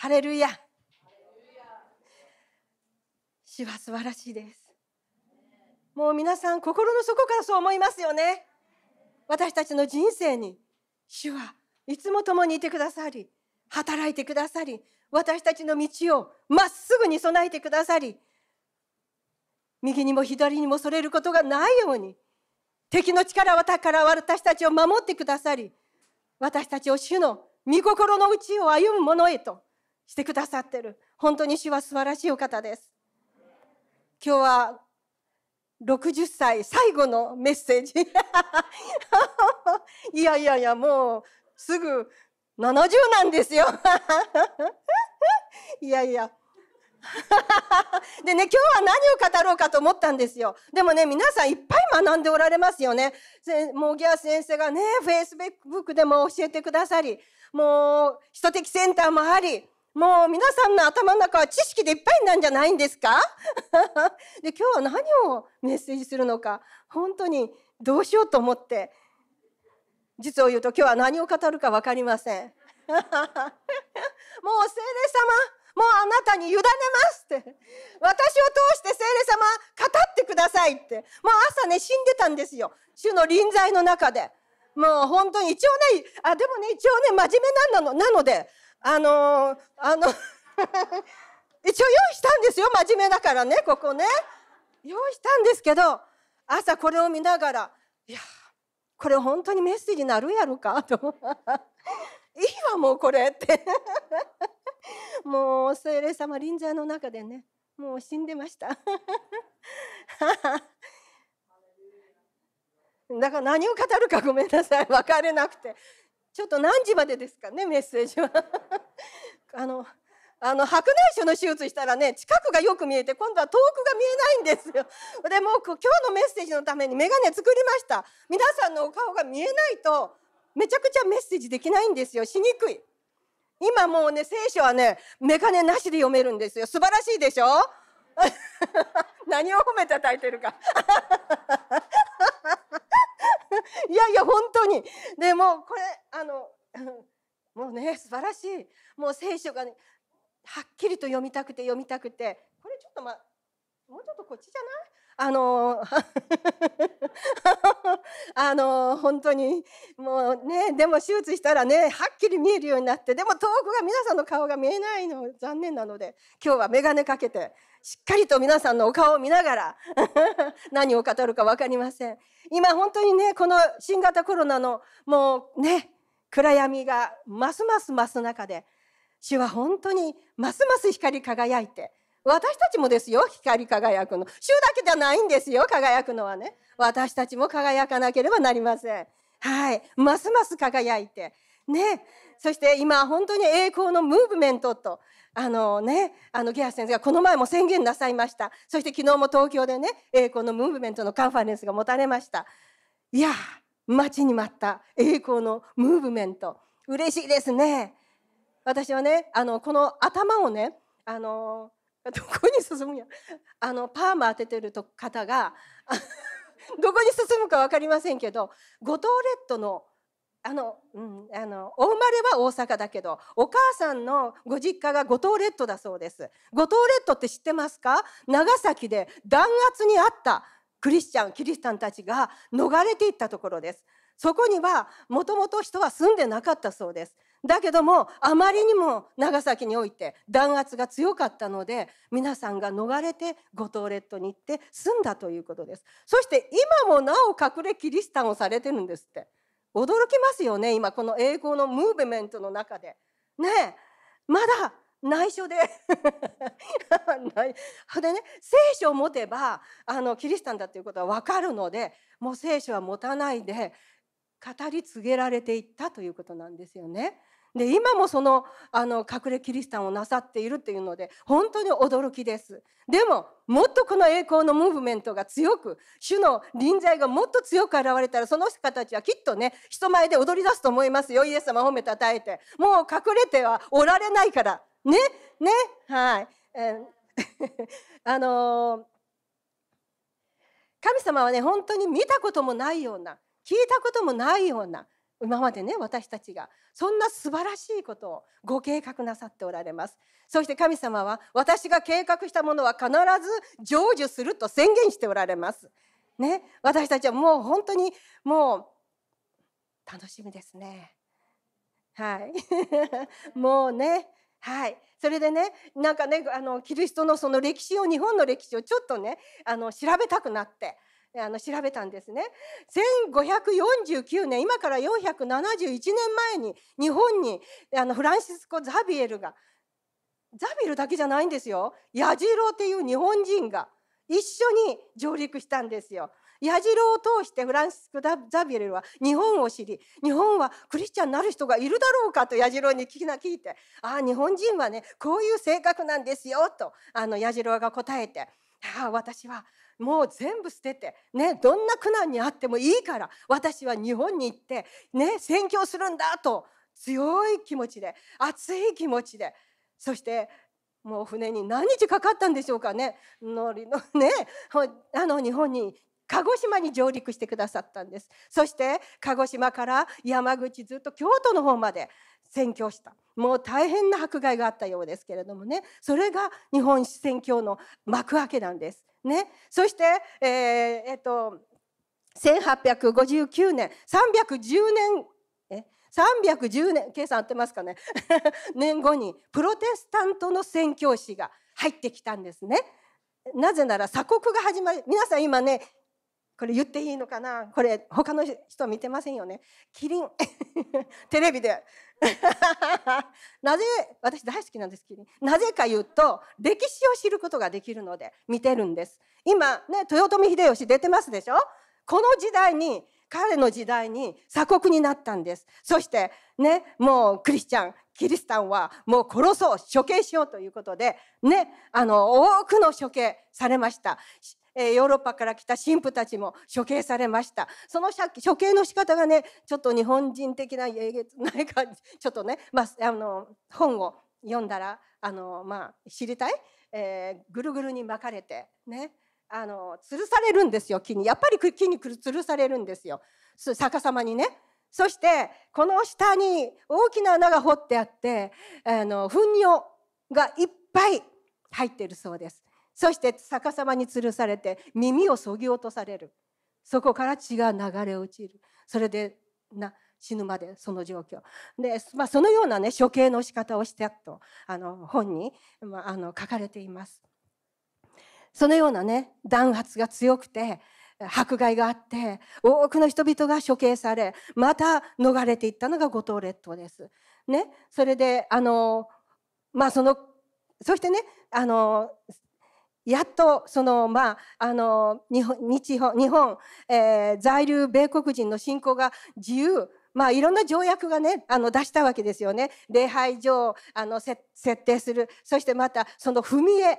ハレルヤ。主は素晴らしいです。もう皆さん心の底からそう思いますよね。私たちの人生に主はいつも共にいてくださり働いてくださり私たちの道をまっすぐに備えてくださり右にも左にもそれることがないように敵の力から私たちを守ってくださり私たちを主の御心の内を歩むものへとしてくださってる。本当に主は素晴らしいお方です。今日は60歳最後のメッセージ。いやいやいやもうすぐ70なんですよ。いやいや。でね今日は何を語ろうかと思ったんですよ。でもね皆さんいっぱい学んでおられますよね。もうギア先生がねフェイスブックでも教えてくださりもう基礎的センターもありもう皆さんの頭の中は知識でいっぱいなんじゃないんですか？で今日は何をメッセージするのか？本当にどうしようと思って。実を言うと今日は何を語るか分かりません。もう聖霊様もうあなたに委ねますって。私を通して聖霊様語ってくださいって。もう朝ね死んでたんですよ。主の臨在の中で。もう本当に一応ねあでもね一応ね真面目なのなのであのあの 一応用意したんですよ真面目だからねここね。用意したんですけど朝これを見ながらいやこれ本当にメッセージになるやろかと。いいわもうこれって。もう精霊様臨在の中でねもう死んでました。だから何を語るかごめんなさい分かれなくて。ちょっと何時までですかねメッセージは。あのあの白内障の手術したらね近くがよく見えて今度は遠くが見えないんですよ。でも今日のメッセージのために眼鏡作りました。皆さんのお顔が見えないとめちゃくちゃメッセージできないんですよ。しにくい。今もうね聖書はね眼鏡なしで読めるんですよ。素晴らしいでしょ？何を褒め叩いてるか。いやいや本当に。でもこれあの もうね素晴らしい。もう聖書がねはっきりと読みたくて読みたくて。これちょっとまもうちょっとこっちじゃない？あの あの本当に。もうねでも手術したらねはっきり見えるようになって。でも遠くが皆さんの顔が見えないの残念なので。今日は眼鏡かけて。しっかりと皆さんのお顔を見ながら 何を語るか分かりません。今本当にねこの新型コロナのもうね暗闇がますます増す中で主は本当にますます光り輝いて私たちもですよ光り輝くの。主だけじゃないんですよ輝くのはね。私たちも輝かなければなりません。はい。ますます輝いて。ね。そして今本当に栄光のムーブメントとあのねあのゲア先生がこの前も宣言なさいました。そして昨日も東京でね栄光のムーブメントのカンファレンスが持たれました。いや待ちに待った。栄光のムーブメント。嬉しいですね。私はねあのこの頭をねあのどこに進むや。あのパーマ当ててると方がどこに進むか分かりませんけど五島列島のあの、うん、あのお生まれは大阪だけどお母さんのご実家が五島列島だそうです。五島列島って知ってますか？長崎で弾圧にあったクリスチャンキリシタンたちが逃れていったところです。そこにはもともと人は住んでなかったそうです。だけどもあまりにも長崎において弾圧が強かったので皆さんが逃れて五島列島に行って住んだということです。そして今もなお隠れキリシタンをされてるんですって。驚きますよね今この栄光のムーブメントの中で。ねえまだ内緒で。でね聖書を持てばあのキリシタンだということは分かるのでもう聖書は持たないで語り継げられていったということなんですよね。で今もそのあの隠れキリシタンをなさっているっていうので本当に驚きです。でももっとこの栄光のムーブメントが強く主の臨在がもっと強く現れたらその人たちはきっとね人前で踊り出すと思いますよ。イエス様褒めたたえて。もう隠れてはおられないから。ねねはい、えー、あのー、神様はね本当に見たこともないような聞いたこともないような今までね私たちがそんな素晴らしいことをご計画なさっておられます。そして神様は私が計画したものは必ず成就すると宣言しておられます。ね私たちはもう本当にもう楽しみですね。はい。もうねはい。それでねなんかねあのキリストのその歴史を日本の歴史をちょっとねあの調べたくなってあの調べたんですね1549年今から471年前に日本にあのフランシスコ・ザビエルがザビエルだけじゃないんですよ矢次郎っていう日本人が一緒に上陸したんですよ。矢次郎を通してフランシスコ・ザビエルは日本を知り日本はクリスチャンになる人がいるだろうかと矢次郎に聞いてああ日本人はねこういう性格なんですよとあの矢次郎が答えてああ私はもう全部捨てて、ね、どんな苦難にあってもいいから私は日本に行って、ね、宣教するんだと強い気持ちで熱い気持ちでそしてもう船に何日かかったんでしょうかね。乗りのねあの日本に鹿児島に上陸してくださったんです。そして鹿児島から山口ずっと京都の方まで宣教した。もう大変な迫害があったようですけれどもね。それが日本宣教の幕開けなんです。ね、そして、えーえっと、1859年310年え310年計算合ってますかね？年後にプロテスタントの宣教師が入ってきたんですね。なぜなら鎖国が始まり皆さん今ねこれ言っていいのかな？これ他の人見てませんよね？キリン。テレビで なぜ私大好きなんですキリンなぜか言うと歴史を知ることができるので見てるんです。今ね豊臣秀吉出てますでしょ？この時代に彼の時代に鎖国になったんです。そしてねもうクリスチャンキリスタンはもう殺そう処刑しようということでねあの多くの処刑されました。ヨーロッパから来た神父たちも処刑されました。その処刑の仕方がねちょっと日本人的なえげつない感じ ちょっとね、まあ、あの本を読んだらあの、まあ、知りたい、えー、ぐるぐるに巻かれてねあの吊るされるんですよ木に。やっぱり木に吊るされるんですよ。逆さまにね。そしてこの下に大きな穴が掘ってあってあの糞尿がいっぱい入っているそうです。そして逆さまに吊るされて耳をそぎ落とされる。そこから血が流れ落ちる。それでな死ぬまでその状況。で、まあ、そのようなね処刑の仕方をしてとあの本に、まあ、あの書かれています。そのようなね弾圧が強くて迫害があって多くの人々が処刑されまた逃れていったのが五島列島です。ね、それであのまあそのそしてねあのやっとそのまああの日本日本日本、えー、在留米国人の信仰が自由まあいろんな条約がねあの出したわけですよね。礼拝所をあの設定する。そしてまたその踏み絵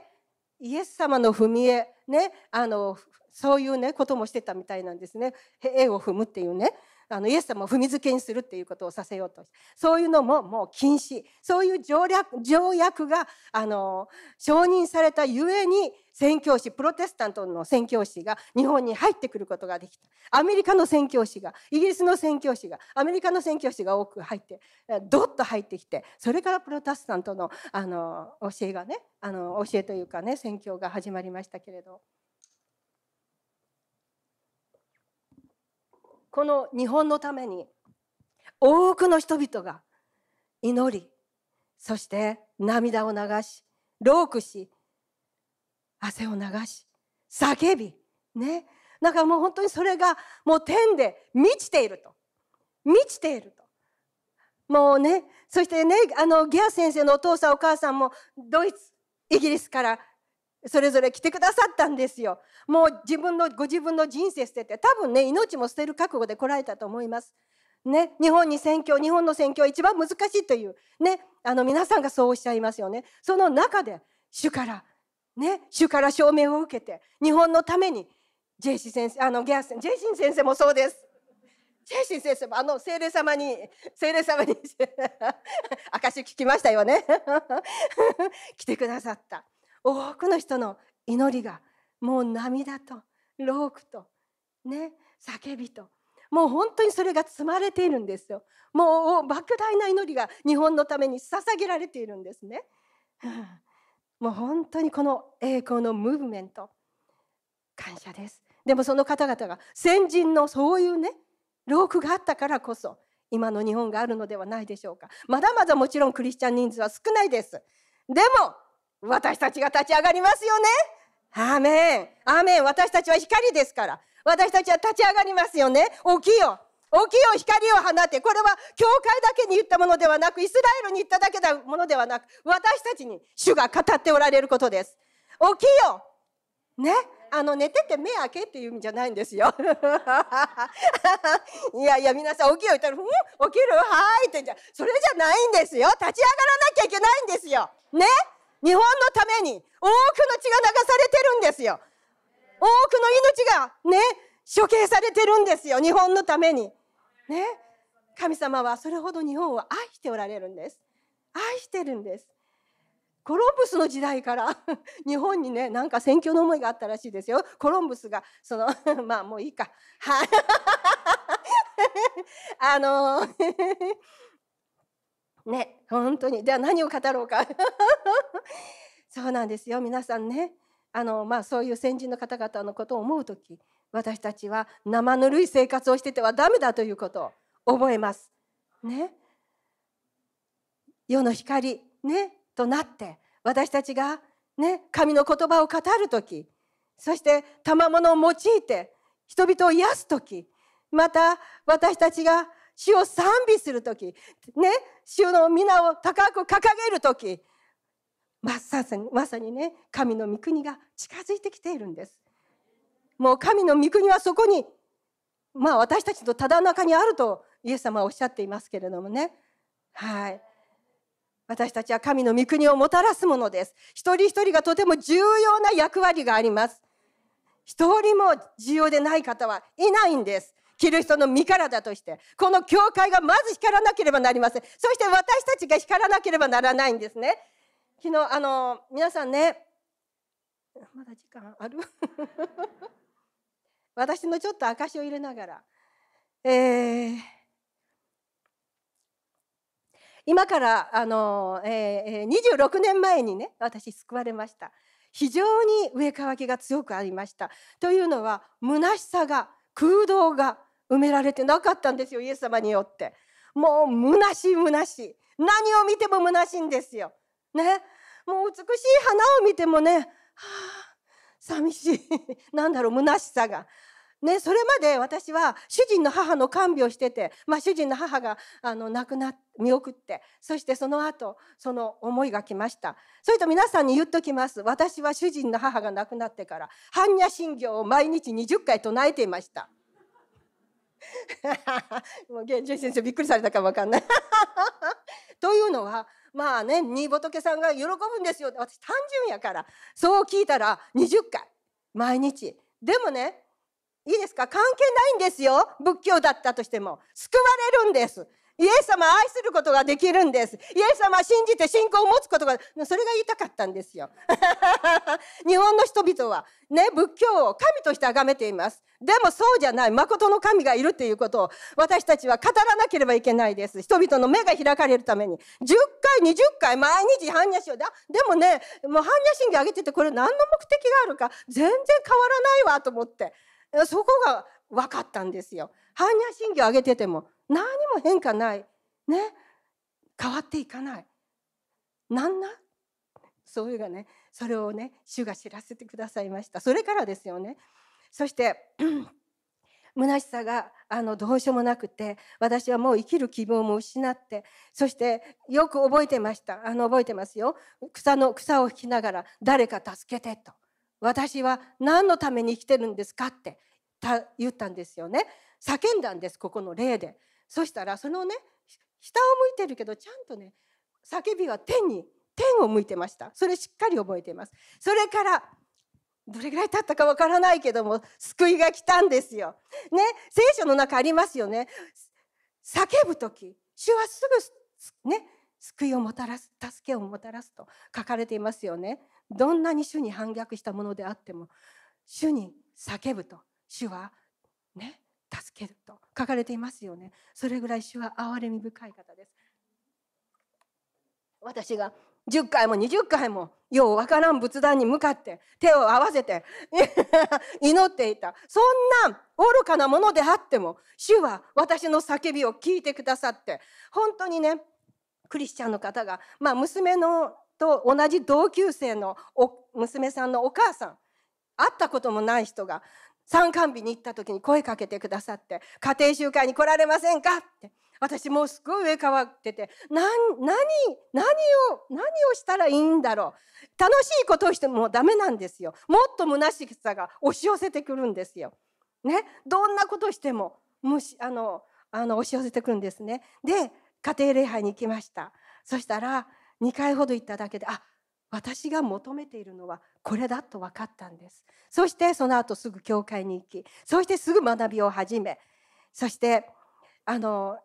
イエス様の踏み絵ねあのそういうねこともしてたみたいなんですね。絵を踏むっていうね。あのイエス様を踏み付けにするっていうことをさせようとそういうのももう禁止そういう条約条約があの承認されたゆえに宣教師プロテスタントの宣教師が日本に入ってくることができたアメリカの宣教師がイギリスの宣教師がアメリカの宣教師が多く入ってどっと入ってきてそれからプロテスタントのあの教えがねあの教えというかね宣教が始まりましたけれど。この日本のために多くの人々が祈りそして涙を流しロークし汗を流し叫びね。だかもう本当にそれがもう天で満ちていると。満ちていると。もうねそしてねあのギア先生のお父さんお母さんもドイツイギリスからそれぞれ来てくださったんですよ。もう自分のご自分の人生捨てて多分ね命も捨てる覚悟で来られたと思います。ね、日本に宣教日本の宣教は一番難しいという、ね、あの皆さんがそうおっしゃいますよね。その中で主からね主から証明を受けて日本のためにジェイシー先生あのギャスジェイシン先生もそうです。ジェイシン先生もあの聖霊様に聖霊様に 証聞きましたよね 来てくださった多くの人の祈りがもう涙とロークとね叫びともう本当にそれが積まれているんですよ。もう莫大な祈りが日本のために捧げられているんですね。もう本当にこの栄光のムーブメント感謝です。でもその方々が先人のそういうね労苦があったからこそ今の日本があるのではないでしょうか。まだまだもちろんクリスチャン人数は少ないです。でも私たちが立ち上がりますよね。アーメン。アーメン。私たちは光ですから。私たちは立ち上がりますよね。起きよ。起きよ光を放て。これは教会だけに言ったものではなくイスラエルに言っただけのものではなく私たちに主が語っておられることです。起きよ。ね？あの寝てて目開けっていう意味じゃないんですよ。いやいや皆さん起きよ言ったら「うん？起きるはい」ってじゃそれじゃないんですよ。立ち上がらなきゃいけないんですよ。ね？日本のために多くの血が流されてるんですよ。多くの命がね処刑されてるんですよ日本のために。ね神様はそれほど日本を愛しておられるんです。愛してるんです。コロンブスの時代から 日本にねなんか選挙の思いがあったらしいですよコロンブスがその まあもういいかはい あのね本当に。では何を語ろうか。そうなんですよ。皆さんねあのまあそういう先人の方々のことを思う時私たちは生ぬるい生活をしててはダメだということを覚えます。ね。世の光ねとなって私たちがね神の言葉を語る時そして賜物を用いて人々を癒す時また私たちが主を賛美する時ね主の皆を高く掲げる時まさにまさにね神の御国が近づいてきているんです。もう神の御国はそこにまあ私たちのただ中にあるとイエス様はおっしゃっていますけれどもね。はい。私たちは神の御国をもたらすものです。一人一人がとても重要な役割があります。一人も重要でない方はいないんです。キリストの身体としてこの教会がまず光らなければなりません。そして私たちが光らなければならないんですね。昨日あの皆さんねまだ時間ある？私のちょっと証を入れながら。えー今からあの、えー、26年前にね私救われました。非常に上乾きが強くありました。というのは虚しさが空洞が埋められてなかったんですよイエス様によって。もう虚しい虚しい。何を見ても虚しいんですよ。ね。もう美しい花を見てもね、はあ、寂しい。なんだろう虚しさが。ね、それまで私は主人の母の看病してて、まあ、主人の母があの亡くな見送ってそしてその後その思いが来ました。それと皆さんに言っときます。私は主人の母が亡くなってから般若心経を毎日20回唱えていました。もう現地先生びっくりされたかもわかんない。というのはまあね新仏さんが喜ぶんですよ。私単純やから。そう聞いたら20回。毎日。でもねいいですか？関係ないんですよ。仏教だったとしても。救われるんです。イエス様愛することができるんです。イエス様信じて信仰を持つことがそれが言いたかったんですよ。日本の人々はね仏教を神として崇めています。でもそうじゃない。誠の神がいるということを私たちは語らなければいけないです。人々の目が開かれるために。10回20回毎日般若心経でもねもう般若心経あげててこれ何の目的があるか。全然変わらないわと思って。そこが分かったんですよ。般若心経を上げてても何も変化ない。ね。変わっていかない。なんなそういうがねそれをね主が知らせてくださいましたそれからですよねそして 虚しさがあのどうしようもなくて私はもう生きる希望も失ってそしてよく覚えてましたあの覚えてますよ草の草を引きながら誰か助けてと私は何のために生きてるんですかって言ったんですよね。叫んだんですここの例で。そしたらそのね下を向いてるけどちゃんとね叫びは天に天を向いてました。それしっかり覚えています。それからどれぐらい経ったかわからないけども救いが来たんですよ。ね聖書の中ありますよね。叫ぶ時主はすぐね救いをもたらす助けをもたらすと書かれていますよね。どんなに主に反逆したものであっても主に叫ぶと。主はね助けると書かれていますよね。それぐらい主は憐れみ深い方です。私が10回も20回もようわからん仏壇に向かって手を合わせて 祈っていた。そんな愚かなものであっても主は私の叫びを聞いてくださって本当にねクリスチャンの方が、まあ、娘のと同じ同級生の娘さんのお母さん会ったこともない人が参観日に行った時に声かけてくださって「家庭集会に来られませんか?」って私もうすごい上変わってて何何何を何をしたらいいんだろう？楽しいことをしてもダメなんですよもっと虚しさが押し寄せてくるんですよ。ね、どんなことしてもむしあのあの押し寄せてくるんですね。で家庭礼拝に行きましたそしたら2回ほど行っただけであ私が求めているのはこれだと分かったんです。そしてその後すぐ教会に行きそしてすぐ学びを始めそしてあの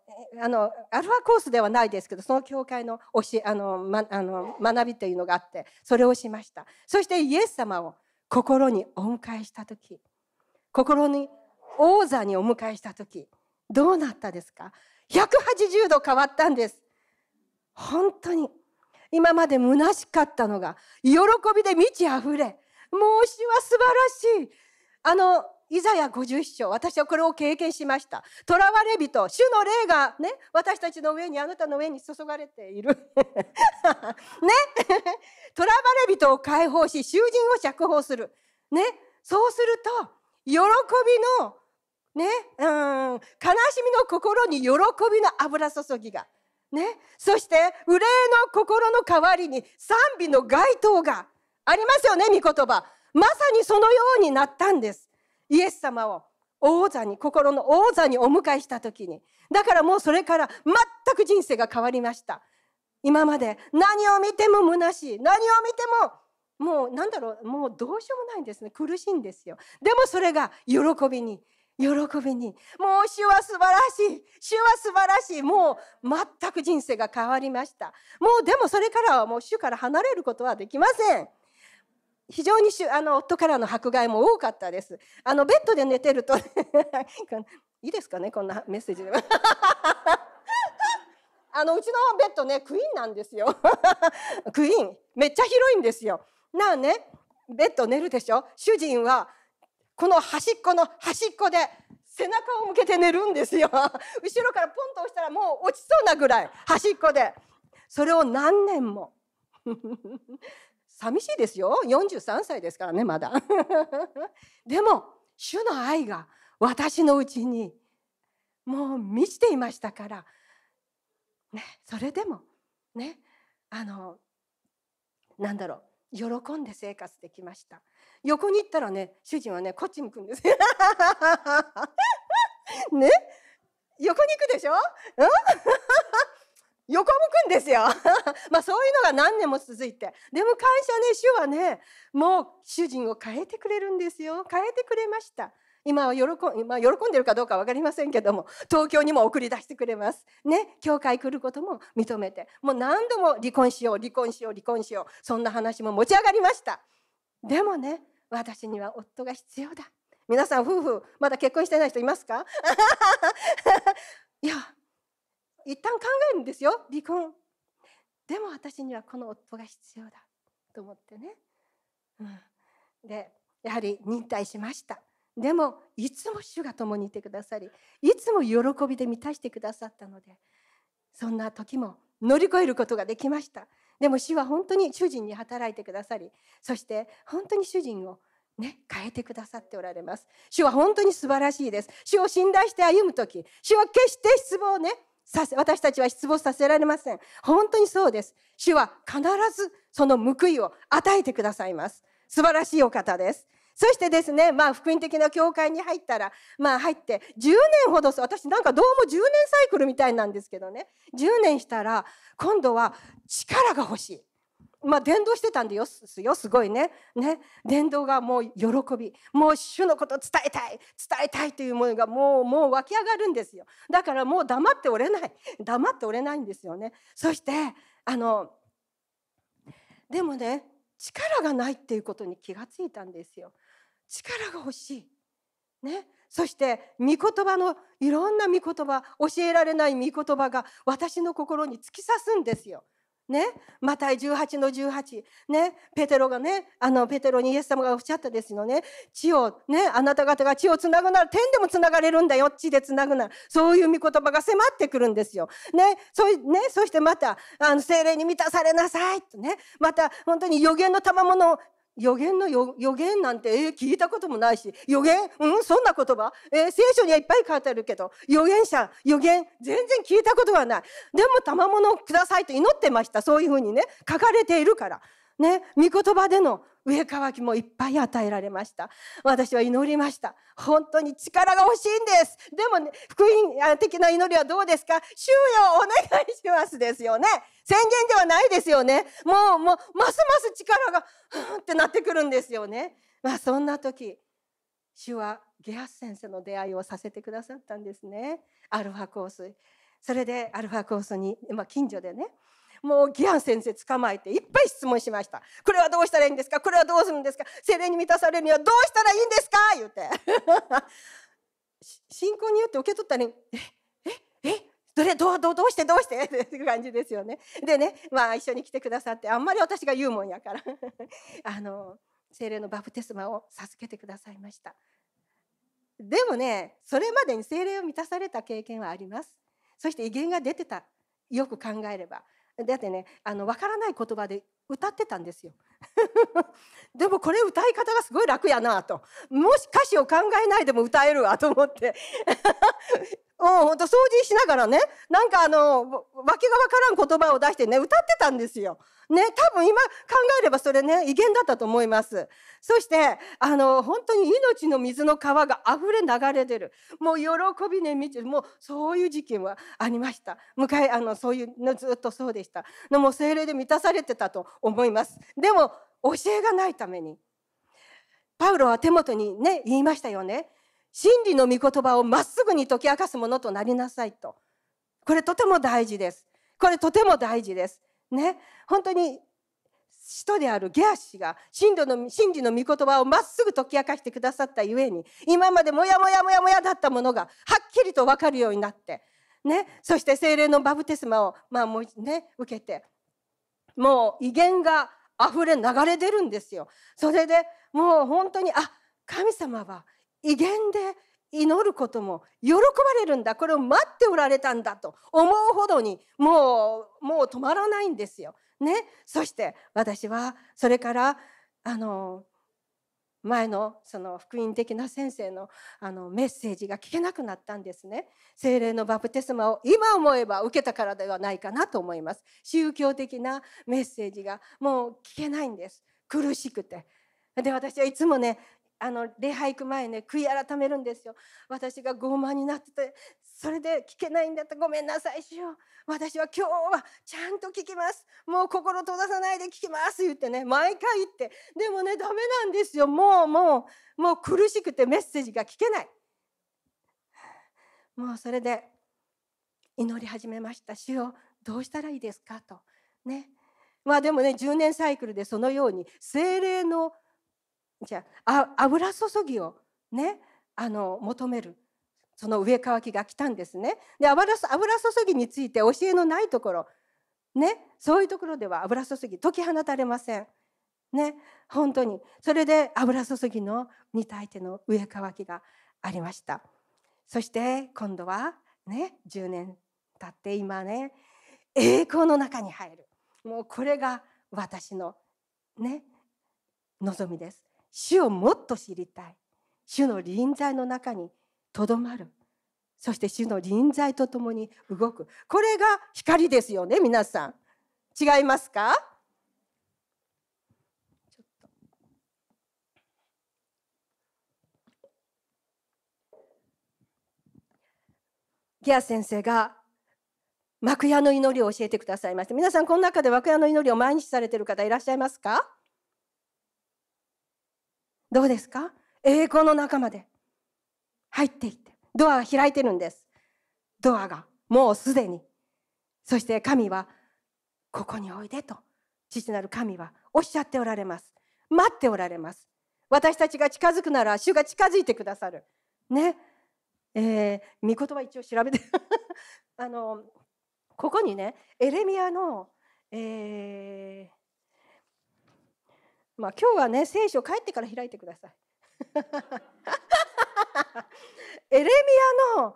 あのアルファコースではないですけどその教会の教えあの、ま、あの学びというのがあってそれをしました。そしてイエス様を心にお迎えした時心に王座にお迎えした時どうなったですか？180度変わったんです。本当に今まで虚しかったのが喜びで満ち溢れもう主は素晴らしい。あのイザヤ50章私はこれを経験しました。囚われ人主の霊がね私たちの上にあなたの上に注がれている。ね。囚われ人を解放し囚人を釈放する。ね。そうすると喜びのねうん悲しみの心に喜びの油注ぎがね。そして憂いの心の代わりに賛美の街灯がありますよね御言葉。まさにそのようになったんです。イエス様を王座に心の王座にお迎えした時に。だからもうそれから全く人生が変わりました。今まで何を見ても虚しい。何を見てももうなんだろうもうどうしようもないんですね。苦しいんですよ。でもそれが喜びに喜びに。もう主は素晴らしい。主は素晴らしい。もう全く人生が変わりました。もうでもそれからはもう主から離れることはできません。非常にあの夫からの迫害も多かったです。あのベッドで寝てるといいですかねこんなメッセージで。あのうちのベッドねクイーンなんですよ。クイーン。めっちゃ広いんですよ。なあねベッド寝るでしょ？主人はこの端っこの端っこで背中を向けて寝るんですよ。後ろからポンと押したらもう落ちそうなぐらい。端っこで。それを何年も。寂しいですよ。43歳ですからねまだ。でも主の愛が私のうちにもう満ちていましたから、ね、それでもねあのなんだろう。喜んで生活できました。横に行ったらね主人はねこっち向くんです。ね？横に行くでしょ、うん？横向くんですよ。まあそういうのが何年も続いて。でも感謝ね主はねもう主人を変えてくれるんですよ。変えてくれました。今は喜,、まあ、喜んでるかどうか分かりませんけども東京にも送り出してくれます。ね？教会来ることも認めて。もう何度も離婚しよう離婚しよう離婚しようそんな話も持ち上がりました。でもね私には夫が必要だ。皆さん夫婦まだ結婚してない人いますか？いや一旦考えるんですよ離婚。でも私にはこの夫が必要だ。と思ってね、うん、でやはり忍耐しました。でもいつも主が共にいてくださりいつも喜びで満たしてくださったのでそんな時も乗り越えることができました。でも主は本当に主人に働いてくださりそして本当に主人をね、変えてくださっておられます。主は本当に素晴らしいです。主を信頼して歩む時、主は決して失望ね、させ私たちは失望させられません本当にそうです主は必ずその報いを与えてくださいます素晴らしいお方ですそしてですね、まあ、福音的な教会に入ったら、まあ、入って10年ほど私なんかどうも10年サイクルみたいなんですけどね。10年したら今度は力が欲しい。まあ、伝道してたんですよすごいね。ね。伝道がもう喜び。もう主のこと伝えたい。伝えたいというものがもうもう湧き上がるんですよ。だからもう黙っておれない。黙っておれないんですよね。そしてあのでもね力がないっていうことに気がついたんですよ。力が欲しいね、そして御言葉のいろんな御言葉教えられない御言葉が私の心に突き刺すんですよ。ね、マタイ18の18、ね、ペテロがね、あの、ペテロにイエス様がおっしゃったですよね。血を、ね、あなた方が血をつなぐなら天でもつながれるんだよ。血でつなぐなら。そういう御言葉が迫ってくるんですよ。ね、そ、ね、そしてまた、あの、精霊に満たされなさい。とね、また、本当に予言の賜物予言の予言なんて、えー、聞いたこともないし、予言？うん？そんな言葉？えー、聖書にはいっぱい書いてあるけど、予言者、予言、全然聞いたことがない。でも賜物をくださいと祈ってました。そういうふうにね、書かれているから。ね、御言葉での上乾きもいっぱい与えられました。私は祈りました。本当に力が欲しいんです。でもね、福音的な祈りはどうですか？主よお願いしますですよね。宣言ではないですよね。もう、もう、ますます力が、ふんってなってくるんですよね。まあ、そんな時、主はゲアス先生の出会いをさせてくださったんですね。アルファコース。それでアルファコースに、まあ、近所でね、もうギアン先生捕まえていっぱい質問しました。これはどうしたらいいんですか？これはどうするんですか？精霊に満たされるにはどうしたらいいんですか？言うて。信仰によって受け取ったら、え、え、え、どれどうどうどうしてどうして？っていう感じですよね。でねまあ一緒に来てくださってあんまり私が言うもんやから あの精霊のバプテスマを授けてくださいました。でもねそれまでに精霊を満たされた経験はあります。そして威厳が出てたよく考えれば。だってねあの分からない言葉で歌ってたんですよ。でもこれ歌い方がすごい楽やなと。もし歌詞を考えないでも歌えるわと思って。うんほんと掃除しながらねなんかあの訳が分からん言葉を出してね歌ってたんですよ。ね多分今考えればそれね威厳だったと思います。そしてあの本当に命の水の川が溢れ流れ出るもう喜びね満ちるもうそういう時期はありました。迎えあのそういうのずっとそうでした。のもう精霊で満たされてたと思います。でも教えがないためにパウロは手元にね言いましたよね真理の御言葉をまっすぐに解き明かすものとなりなさいと。これとても大事です。これとても大事です。ね。本当に使徒であるゲア氏が真理の真理の御言葉をまっすぐ解き明かしてくださったゆえに今までもやもやもやもやだったものがはっきりと分かるようになって。ね。そして精霊のバプテスマをまあもうね受けてもう威厳が溢れ流れ出るんですよ。それでもう本当にあ神様は威厳で祈ることも喜ばれるんだ。これを待っておられたんだと思うほどにもうもう止まらないんですよ。ね、そして私はそれからあの前のその福音的な先生のあのメッセージが聞けなくなったんですね。精霊のバプテスマを今思えば受けたからではないかなと思います。宗教的なメッセージがもう聞けないんです。苦しくて。で私はいつもねあの礼拝行く前ね悔い改めるんですよ。私が傲慢になっててそれで聞けないんだった。らごめんなさいしよう。私は今日はちゃんと聞きます。もう心閉ざさないで聞きます言ってね毎回言って。でもねダメなんですよ。もうもうもう苦しくてメッセージが聞けない。もうそれで祈り始めました主よどうしたらいいですか？と。ね。まあでもね10年サイクルでそのように精霊のじゃあ油注ぎをねあの求めるその上乾きが来たんですね。で油注ぎについて教えのないところねそういうところでは油注ぎ解き放たれません。ね本当にそれで油注ぎの似た相手の上乾きがありました。そして今度はね10年経って今ね栄光の中に入るもうこれが私のね望みです。主をもっと知りたい。主の臨在の中にとどまる。そして主の臨在とともに動く。これが光ですよね皆さん。違いますか？ギア先生が幕屋の祈りを教えてくださいました。皆さんこの中で幕屋の祈りを毎日されてる方いらっしゃいますか？どうですか？栄光の中まで。入っていって。ドアが開いてるんです。ドアがもうすでに。そして神はここにおいでと。父なる神はおっしゃっておられます。待っておられます。私たちが近づくなら主が近づいてくださる。ね。えー、御言葉一応調べて。あのここにねエレミアの、えー、まあ今日はね聖書帰ってから開いてください。エレミアの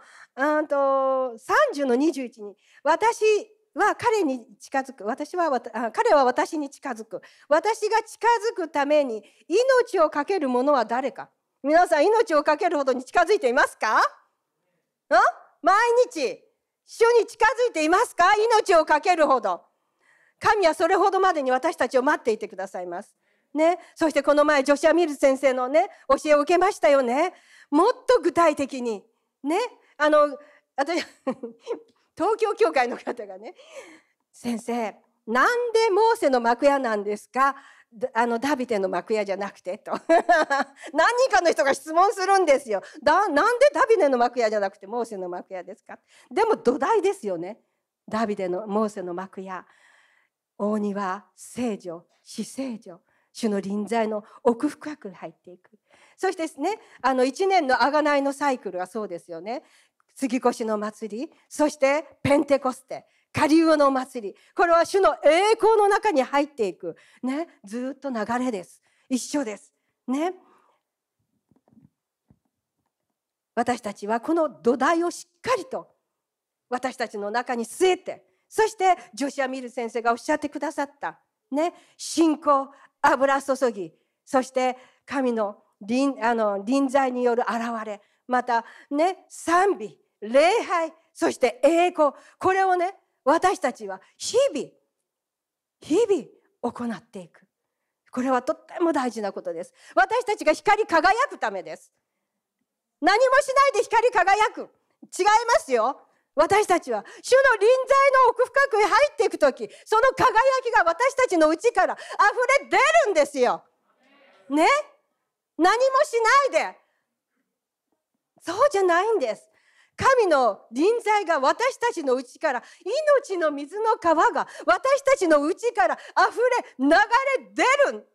あと30の21に「私は彼に近づく。私は彼は私に近づく。私が近づくために命を懸ける者は誰か。皆さん命を懸けるほどに近づいていますか？毎日主に近づいていますか？命を懸けるほど。神はそれほどまでに私たちを待っていてくださいます。ね、そしてこの前ジョシア・ミル先生のね教えを受けましたよね。もっと具体的にね。あの私 東京教会の方がね「先生なんでモーセの幕屋なんですか？あのダビデの幕屋じゃなくて」と。何人かの人が質問するんですよ。だなんでダビデの幕屋じゃなくてモーセの幕屋ですか？でも土台ですよね。ダビデのモーセの幕屋。大庭聖女死聖女。主の臨在の奥深く入っていく。そしてですねあの1年の贖いのサイクルはそうですよね。杉越の祭りそしてペンテコステ下流の祭り。これは主の栄光の中に入っていく、ね、ずっと流れです。一緒です。ね。私たちはこの土台をしっかりと私たちの中に据えてそしてジョシア・ミル先生がおっしゃってくださったね信仰油注ぎそして神の臨あの臨在による現れまたね賛美礼拝そして栄光これをね私たちは日々日々行っていく。これはとっても大事なことです。私たちが光り輝くためです。何もしないで光り輝く。違いますよ。私たちは主の臨在の奥深くへ入っていく時その輝きが私たちの内から溢れ出るんですよ。ね？何もしないでそうじゃないんです。神の臨在が私たちの内から命の水の川が私たちの内から溢れ流れ出る。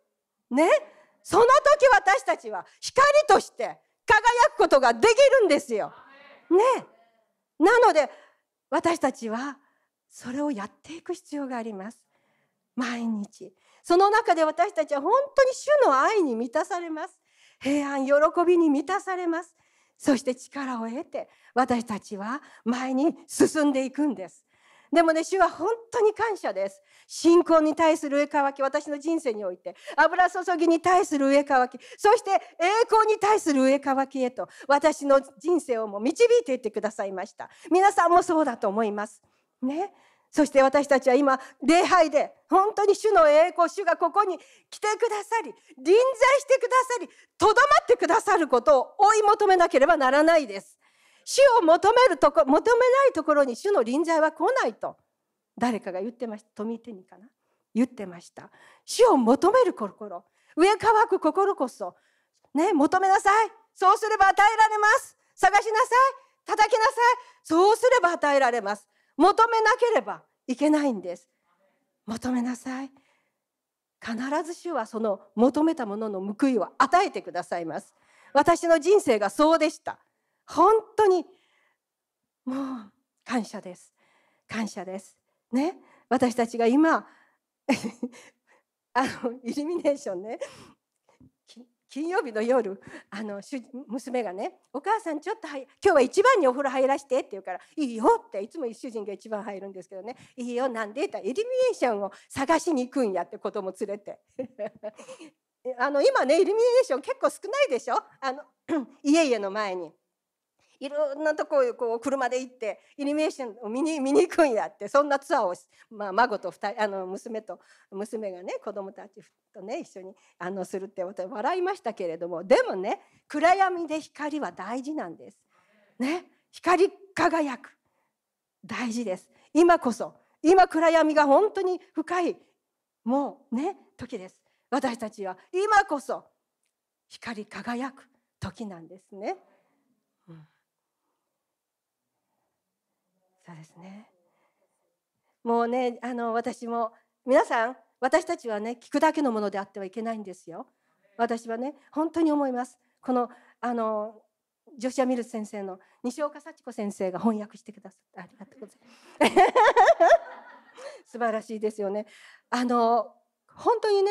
ね？その時私たちは光として輝くことができるんですよ。ね？なので私たちはそれをやっていく必要があります。毎日。その中で私たちは本当に主の愛に満たされます。平安喜びに満たされます。そして力を得て私たちは前に進んでいくんです。でもね主は本当に感謝です。信仰に対する上乾き私の人生において油注ぎに対する上乾きそして栄光に対する上乾きへと私の人生をも導いていってくださいました。皆さんもそうだと思います。ね。そして私たちは今礼拝で本当に主の栄光主がここに来てくださり臨在してくださりとどまってくださることを追い求めなければならないです。主を求めるとこ求めないところに主の臨在は来ないと誰かが言ってました。富手にかな？言ってました。主を求める心。上乾く心こそね求めなさい。そうすれば与えられます。探しなさい。叩きなさい。そうすれば与えられます。求めなければいけないんです。求めなさい。必ず主はその求めたものの報いを与えてくださいます。私の人生がそうでした。本当にもう感謝です。感謝です。ね。私たちが今 あのイルミネーションね。金曜日の夜あの娘がね「お母さんちょっと今日は一番にお風呂入らして」って言うから「いいよ」っていつも主人が一番入るんですけどね「いいよなんで?」ってイルミネーションを探しに行くんやって子供連れて。あの今ねイルミネーション結構少ないでしょ？あの 家々の前に。いろんなとここう車で行ってイルミネーションを見に見に行くんやってそんなツアーを、まあ、孫と2人あの娘と娘がね子供たちとね一緒にあのするって私笑いましたけれどもでもね暗闇で光は大事なんです。ね光り輝く大事です。今こそ今暗闇が本当に深いもうね時です。私たちは今こそ光り輝く時なんですね。うんそうですね。もうねあの私も皆さん私たちはね聞くだけのものであってはいけないんですよ。私はね本当に思います。このあのジョシア・ミルス先生の西岡幸子先生が翻訳してくださってありがとうございます。素晴らしいですよね。あの本当にね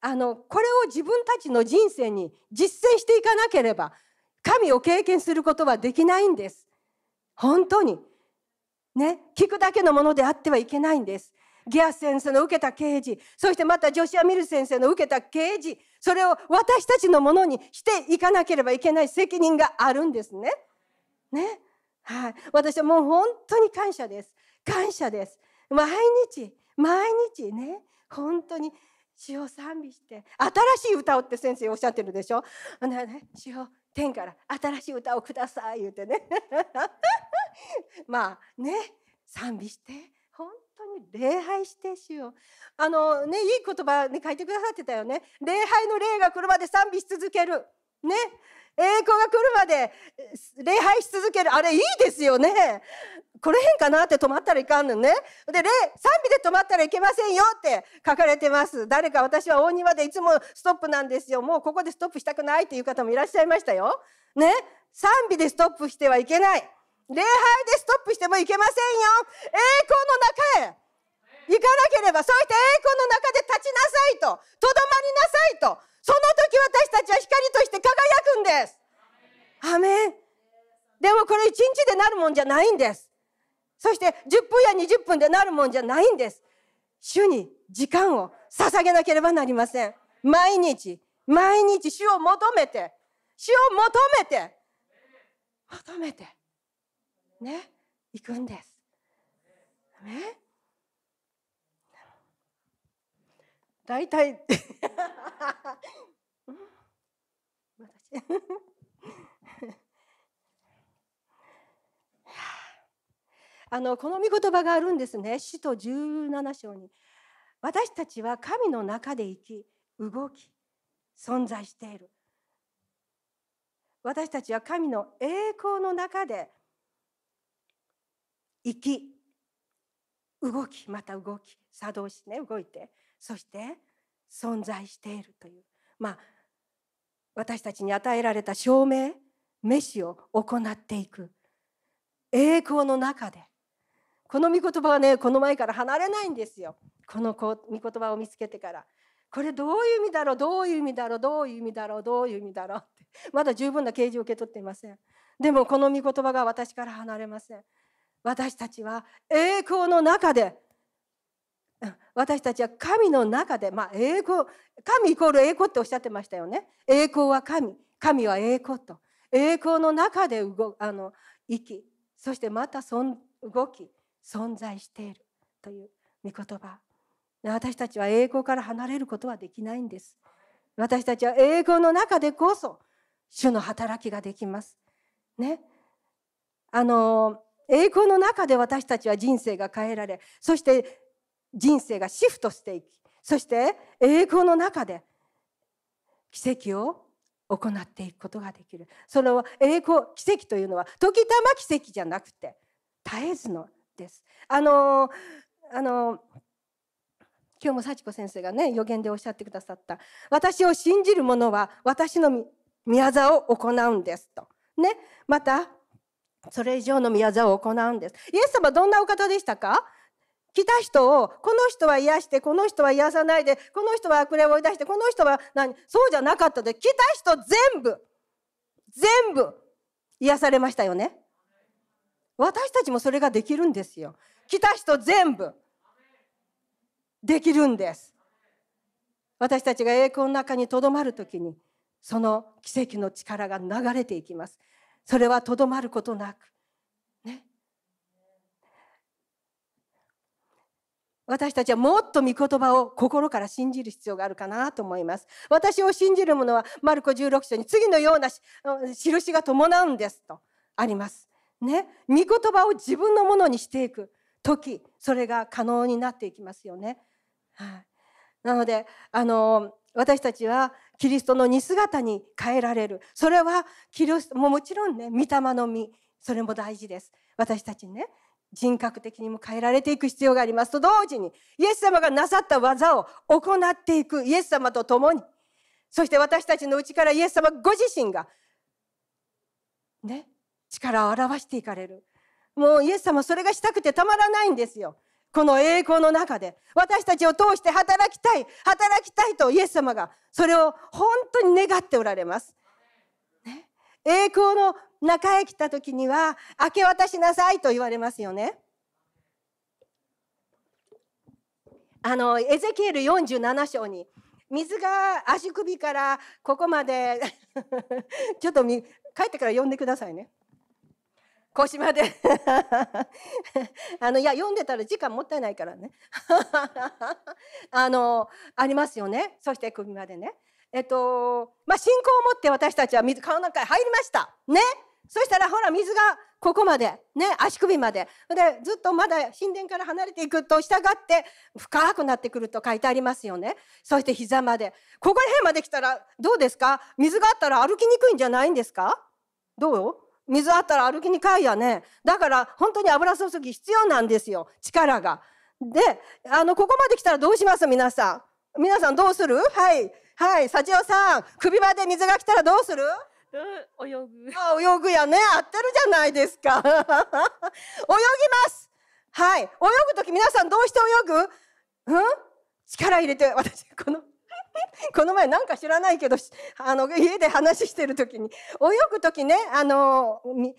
あのこれを自分たちの人生に実践していかなければ神を経験することはできないんです。本当に。ね聞くだけのものであってはいけないんですギア先生の受けた啓示そしてまたジョシア・ミル先生の受けた啓示それを私たちのものにしていかなければいけない責任があるんですね。ね。はい。私はもう本当に感謝です。感謝です。毎日、毎日ね、本当に詩を賛美して、新しい歌をって先生おっしゃってるでしょ。ね、詩を天から新しい歌をください言うてね。まあね、賛美して、本当に礼拝してしよう。あのねいい言葉に書いてくださってたよね。礼拝の礼が来るまで賛美し続ける。ね。栄光が来るまで礼拝し続ける。あれいいですよね。これ変かなって止まったらいかんのね。で、礼、賛美で止まったらいけませんよって書かれてます。誰か私は大庭でいつもストップなんですよ。もうここでストップしたくないっていう方もいらっしゃいましたよ。ね。賛美でストップしてはいけない。礼拝でストップしてもいけませんよ。栄光の中へ行かなければ、そういった栄光の中で立ちなさいと、とどまりなさいと、その時私たちは光として輝くんです。アメン。でもこれ一日でなるもんじゃないんです。そして10分や20分でなるもんじゃないんです。主に時間を捧げなければなりません。毎日、毎日主を求めて、主を求めて、求めて、ね、行くんです。ね、大体。あのこの御言葉があるんですね。使徒17章に。私たちは神の中で生き動き存在している。私たちは神の栄光の中で生き動きまた動き作動しね動いてそして存在しているという。まあ私たちに与えられた証明召しを行っていく。栄光の中で。この御言葉はねこの前から離れないんですよ。この御言葉を見つけてから。これどういう意味だろう？どういう意味だろう？どういう意味だろう？どういう意味だろう？って。まだ十分な啓示を受け取っていません。でもこの御言葉が私から離れません。私たちは栄光の中で私たちは神の中で、まあ、栄光神イコール栄光っておっしゃってましたよね。栄光は神。神は栄光と。栄光の中で動あの生きそしてまたそん動き存在しているという御言葉。私たちは栄光から離れることはできないんです。私たちは栄光の中でこそ主の働きができます。ね。あの栄光の中で私たちは人生が変えられそして人生がシフトしていきそして栄光の中で奇跡を行っていくことができる。それは栄光奇跡というのは時たま奇跡じゃなくて絶えずのです。あのあの今日も幸子先生がね予言でおっしゃってくださった私を信じる者は私の宮業を行うんですと。ね。またそれ以上の宮業を行うんです。イエス様どんなお方でしたか？来た人をこの人は癒してこの人は癒さないでこの人は悪霊を追い出してこの人は何？そうじゃなかったで来た人全部全部癒されましたよね。私たちもそれができるんですよ。来た人全部できるんです。私たちが栄光の中にとどまる時にその奇跡の力が流れていきます。それはとどまることなく私たちはもっと御言葉を心から信じる必要があるかなと思います。私を信じる者はマルコ16章に次のような印が伴うんですとあります。ね、御言葉を自分のものにしていく時それが可能になっていきますよね。はい、なのであの私たちはキリストの似姿に変えられる。それはキリストももちろんね御霊の実それも大事です。私たちね人格的にも変えられていく必要があります。と同時にイエス様がなさった技を行っていく。イエス様と共に。そして私たちのうちからイエス様ご自身がね力を表していかれる。もうイエス様それがしたくてたまらないんですよ。この栄光の中で私たちを通して働きたい働きたいとイエス様がそれを本当に願っておられます、ね、栄光の中へ来た時には明け渡しなさいと言われますよね。あのエゼキエル47章に水が足首からここまで ちょっと帰ってから読んでくださいね。腰まで。あのいや読んでたら時間もったいないからね。あのありますよね。そして首までね。えっとまあ信仰を持って私たちは水川の中へ入りました。ね。そしたらほら水がここまで。ね。足首まで。でずっとまだ神殿から離れていくと従って深くなってくると書いてありますよね。そして膝まで。ここら辺まで来たらどうですか？水があったら歩きにくいんじゃないんですか？どう？水あったら歩きにくいやね。だから本当に油注ぎ必要なんですよ。力が。であのここまで来たらどうします？皆さん。皆さんどうする？はい。はい。幸代さん。首まで水が来たらどうする？泳ぐ。あ、泳ぐやね。合ってるじゃないですか。泳ぎます。はい。泳ぐとき皆さんどうして泳ぐ？うん？力入れて、私、この、この前なんか知らないけど、あの、家で話してるときに、泳ぐときね、あの、泳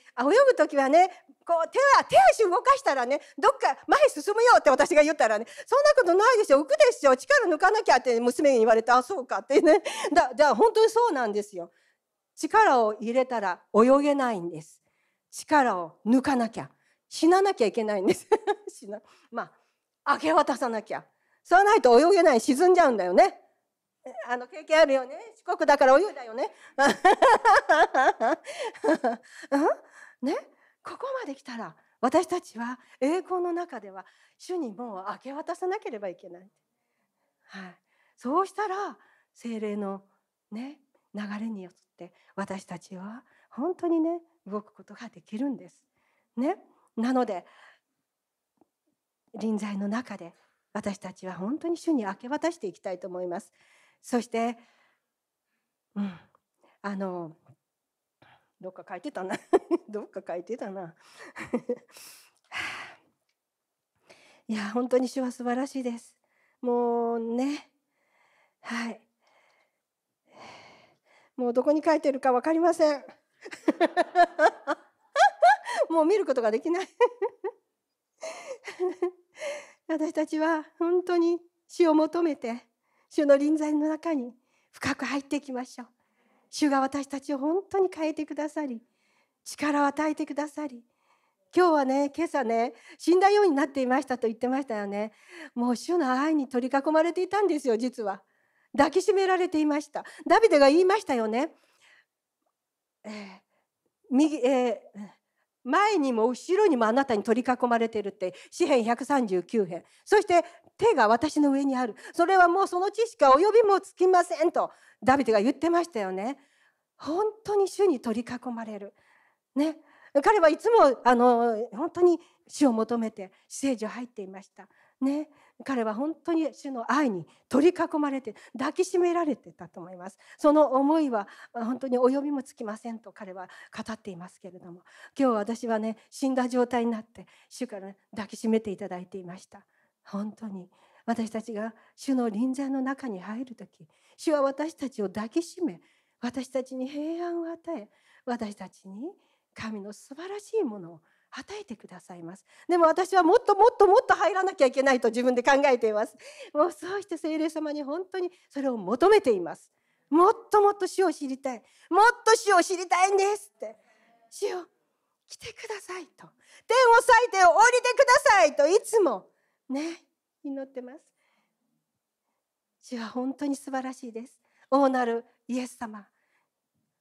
ぐときはね、こう手は、手足動かしたらね、どっか前進むよって私が言ったらね、そんなことないでしょ、浮くでしょ、力抜かなきゃって娘に言われて、あ、そうかってね。だ、じゃあ本当にそうなんですよ。力を入れたら泳げないんです。力を抜かなきゃ。死ななきゃいけないんです。死なまあ、明け渡さなきゃ。そうないと泳げない、沈んじゃうんだよね。あの経験あるよね。四国だから泳いだよね。ね、ここまで来たら私たちは栄光の中では主にもう明け渡さなければいけない。はい、そうしたら精霊のね流れによって私たちは本当にね動くことができるんです。ね、なので臨在の中で私たちは本当に主に明け渡していきたいと思います。そして、うん、あのどっか書いてたな。どっか書いてたな。いや本当に主は素晴らしいです。もうねはい。もうどこに書いてるか分かりません。もう見ることができない。私たちは本当に主を求めて主の臨在の中に深く入っていきましょう。主が私たちを本当に変えてくださり力を与えてくださり今日はね今朝ね死んだようになっていましたと言ってましたよね。もう主の愛に取り囲まれていたんですよ実は。抱きしめられていました。ダビデが言いましたよね、えー、右、えー、前にも後ろにもあなたに取り囲まれているって詩編139編。そして手が私の上にある。それはもうその知識は及びもつきませんとダビデが言ってましたよね。本当に主に取り囲まれる。ね。彼はいつもあの本当に主を求めて聖女入っていました。ね。彼は本当に主の愛に取り囲まれて抱きしめられてたと思います。その思いは本当に及びもつきませんと彼は語っていますけれども。今日私はね死んだ状態になって主から、ね、抱きしめていただいていました。本当に。私たちが主の臨在の中に入る時主は私たちを抱きしめ私たちに平安を与え私たちに神の素晴らしいものを与えてくださいます。でも私はもっともっともっと入らなきゃいけないと自分で考えています。もうそうして聖霊様に本当にそれを求めています。もっともっと死を知りたい。もっと死を知りたいんですって。死を来てくださいと。天を裂いて降りてくださいと。いつもね祈ってます。主は本当に素晴らしいです。王なるイエス様。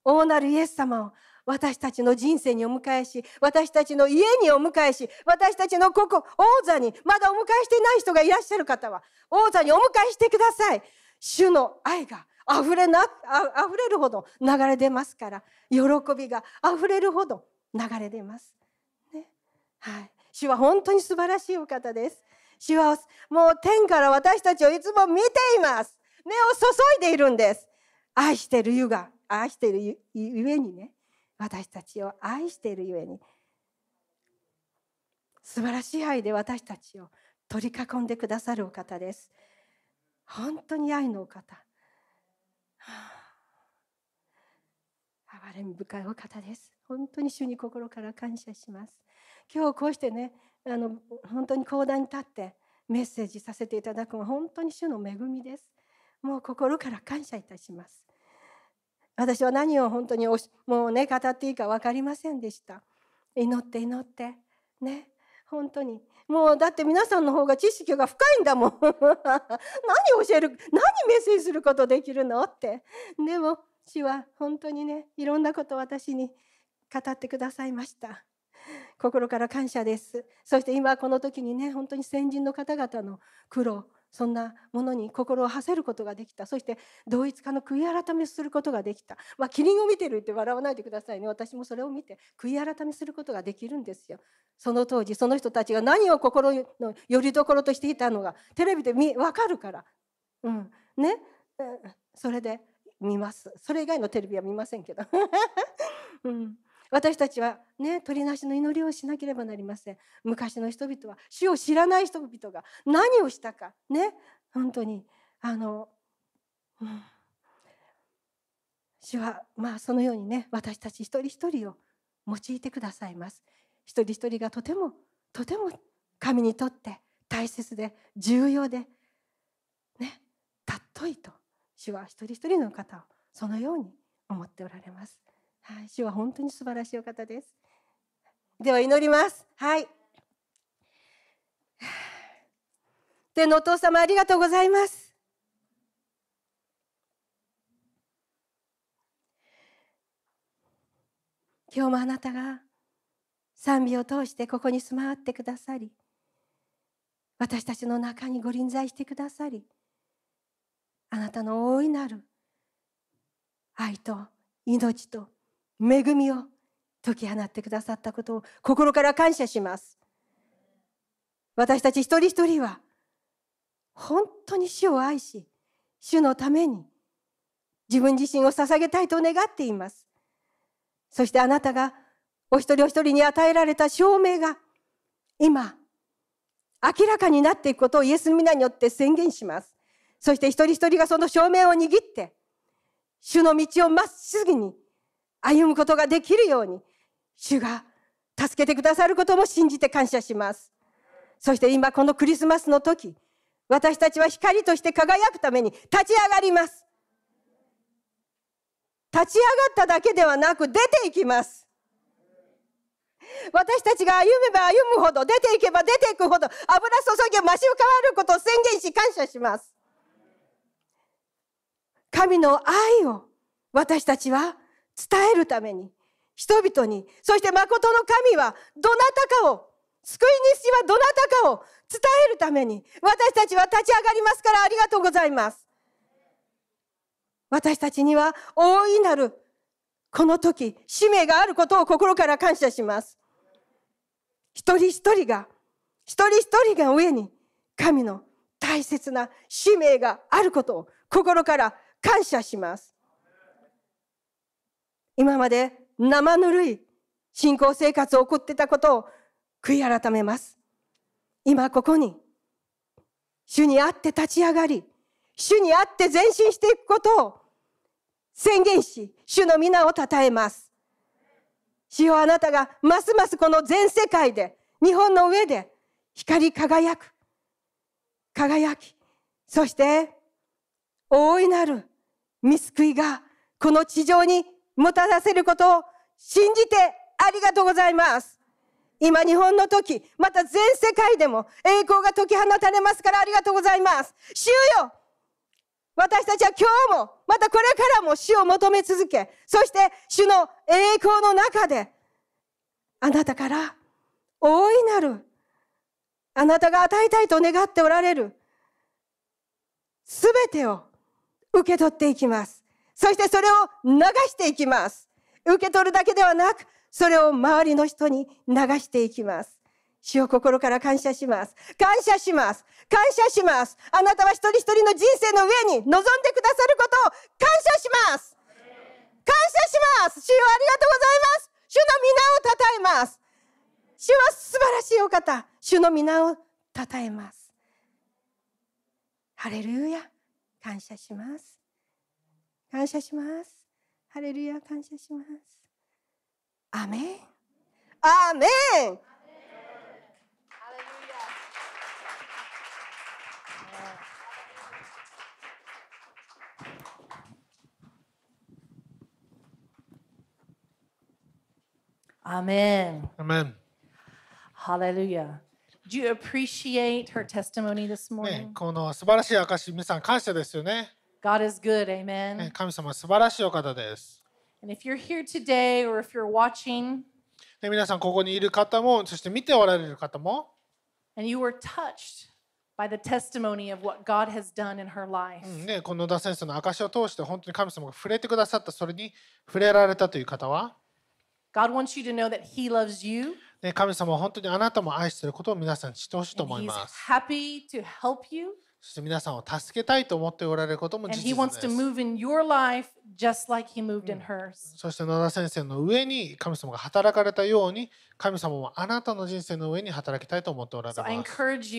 王なるイエス様を私たちの人生にお迎えし、私たちの家にお迎えし、私たちのここ、王座に、まだお迎えしていない人がいらっしゃる方は、王座にお迎えしてください。主の愛が溢れな、溢れるほど流れ出ますから、喜びが溢れるほど流れ出ます。ね。はい。主は本当に素晴らしいお方です。主はもう天から私たちをいつも見ています。目を注いでいるんです。愛してる湯が、愛しているゆえにね、私たちを愛しているゆえに素晴らしい愛で私たちを取り囲んでくださるお方です。本当に愛のお方、憐れみ深いお方です。本当に主に心から感謝します。今日こうしてねあの本当に講談に立ってメッセージさせていただくのは本当に主の恵みです。もう心から感謝いたします。私は何を本当にもうね語っていいか分かりませんでした。祈って祈って。ね。本当に。もうだって皆さんの方が知識が深いんだもん。何教える何メッセージすることできるのって。でも主は本当にねいろんなことを私に語ってくださいました。心から感謝です。そして今この時にね本当に先人の方々の苦労そんなものに心を馳せることができた。そして同一化の悔い改めすることができた。まあキリンを見てるって笑わないでくださいね。私もそれを見て悔い改めすることができるんですよ。その当時その人たちが何を心のよりどころとしていたのがテレビで分かるから。うん。ね。それで見ます。それ以外のテレビは見ませんけど、うん、私たちはね鳥なしの祈りをしなければなりません。昔の人々は主を知らない人々が何をしたかね。本当にあの、うん、主はまあそのようにね私たち一人一人を用いてくださいます。一人一人がとてもとても神にとって大切で重要でね尊いと主は一人一人の方をそのように思っておられます。はい、主は本当に素晴らしいお方です。では祈ります。はい。天のお父様ありがとうございます。今日もあなたが賛美を通してここに住まわってくださり私たちの中にご臨在してくださりあなたの大いなる愛と命と恵みを解き放ってくださったことを心から感謝します。私たち一人一人は本当に主を愛し主のために自分自身を捧げたいと願っています。そしてあなたがお一人お一人に与えられた証明が今明らかになっていくことをイエスの皆によって宣言します。そして一人一人がその証明を握って主の道をまっすぐに歩むことができるように主が助けてくださることも信じて感謝します。そして今このクリスマスの時私たちは光として輝くために立ち上がります。立ち上がっただけではなく出ていきます。私たちが歩めば歩むほど出ていけば出ていくほど油注ぎが増し変わることを宣言し感謝します。神の愛を私たちは伝えるために人々にそして誠の神はどなたかを救い主はどなたかを伝えるために私たちは立ち上がりますからありがとうございます。私たちには大いなるこの時使命があることを心から感謝します。一人一人が一人一人が上に神の大切な使命があることを心から感謝します。今まで生ぬるい信仰生活を送ってたことを悔い改めます。今ここに、主にあって立ち上がり、主にあって前進していくことを宣言し、主の皆を称えます。主よあなたがますますこの全世界で、日本の上で光り輝く。輝き、そして大いなる見救いがこの地上にもたらせることを信じてありがとうございます。今日本の時、また全世界でも栄光が解き放たれますからありがとうございます。主よ私たちは今日も、またこれからも主を求め続け、そして主の栄光の中で、あなたから大いなる、あなたが与えたいと願っておられる、すべてを受け取っていきます。そしてそれを流していきます。受け取るだけではなく、それを周りの人に流していきます。主を心から感謝します。感謝します。感謝します。あなたは一人一人の人生の上に臨んでくださることを感謝します。感謝します。主よありがとうございます。主の皆を称えます。主は素晴らしいお方。主の皆を称えます。ハレルヤ。感謝します。感謝しますハレルヤ感謝しますアメンアーメン Amen. Amen. Hallelujah. Do you appreciate her testimony this ね morning?、この素晴らしい証、皆さん感謝ですよね。God is good. ね Amen. 神様は素晴らしいお方です。And if you're here today or if you're watching で皆さん、ここにいる方も、そして見ておられる方も、and you were touched by the testimony of what God has done in her life, うんね、この野田先生の証を通して本当に神様が触れてくださった、それに触れられたという方は、God wants you to know that He loves you ね、神様は本当にあなたも愛していることを皆さんに知ってほしいと and 思い He's ます。happy to help you そして皆さんを助けたいと思っておられることも事実です。like. そして野田先生の上に神様が働かれたように、神様もあなたの人生の上に働きたいと思っておられ So ます。encourage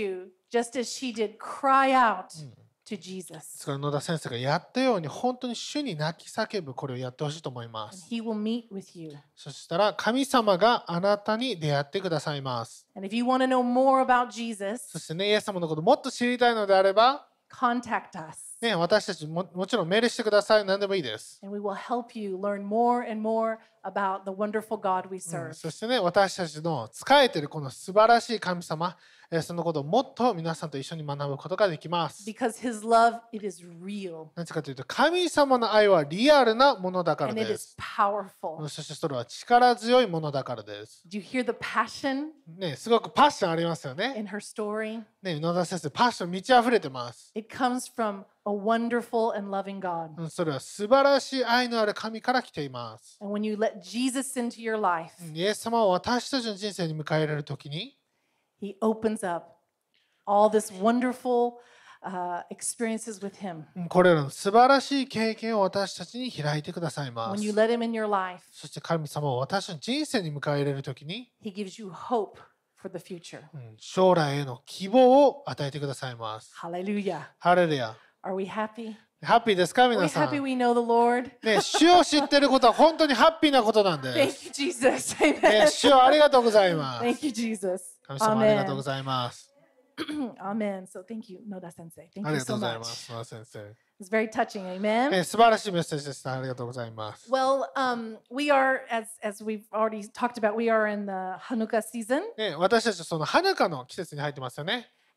to で Jesus. すから野田先生がやったように本当に主に泣き叫ぶこれをやってほしいと思いま And す。He will meet with you. そしたら神様があなたに出会ってくださいます。And if you want to know more about そ Jesus, してね、イエス様のこともっと知りたいのであれば、contact us. ね、私たちももちろんメールしてください。何でもいいです。And we will help you learn more and more about the wonderful God we うん serve. そしてね、私たちの仕えているこの素晴らしい神様、えーそのことをもっと皆さんと一緒に学ぶことができます。Because His love, it is real なぜかというと、神様の愛はリアルなものだから and it で is す。powerful. そしてそれは力強いものだからです。Do you hear the passion? ね、すごくパッションありますよね。in her story? ね、野田先生、パッション満ち溢れてます。It comes from a wonderful and loving God. うんそれは素晴らしい愛のある神から来ています。And when you let Jesus into your life, うんイエス様を私たちの人生に迎え入れるときに、これらの素晴らしい経験を私たちに開いてくださいます。そして神様を私の人生に迎え入れるときに、将来への希望を与えてくださいます。ハレルヤ。ハ。ッピーですか皆さん？ね、主を知っていることは本当にハッピーなことなんです。ありがとうございます。神様ありがとうご.ざいます。Amen. So thank you, Noda Sensei. あ Thank り you がとう so ございます。much. It's very touching. Amen. ね、素晴らしいメッセージでした。ありがとうございます。Well, um, we are, as as we've already talked about, we are in the Hanukkah season,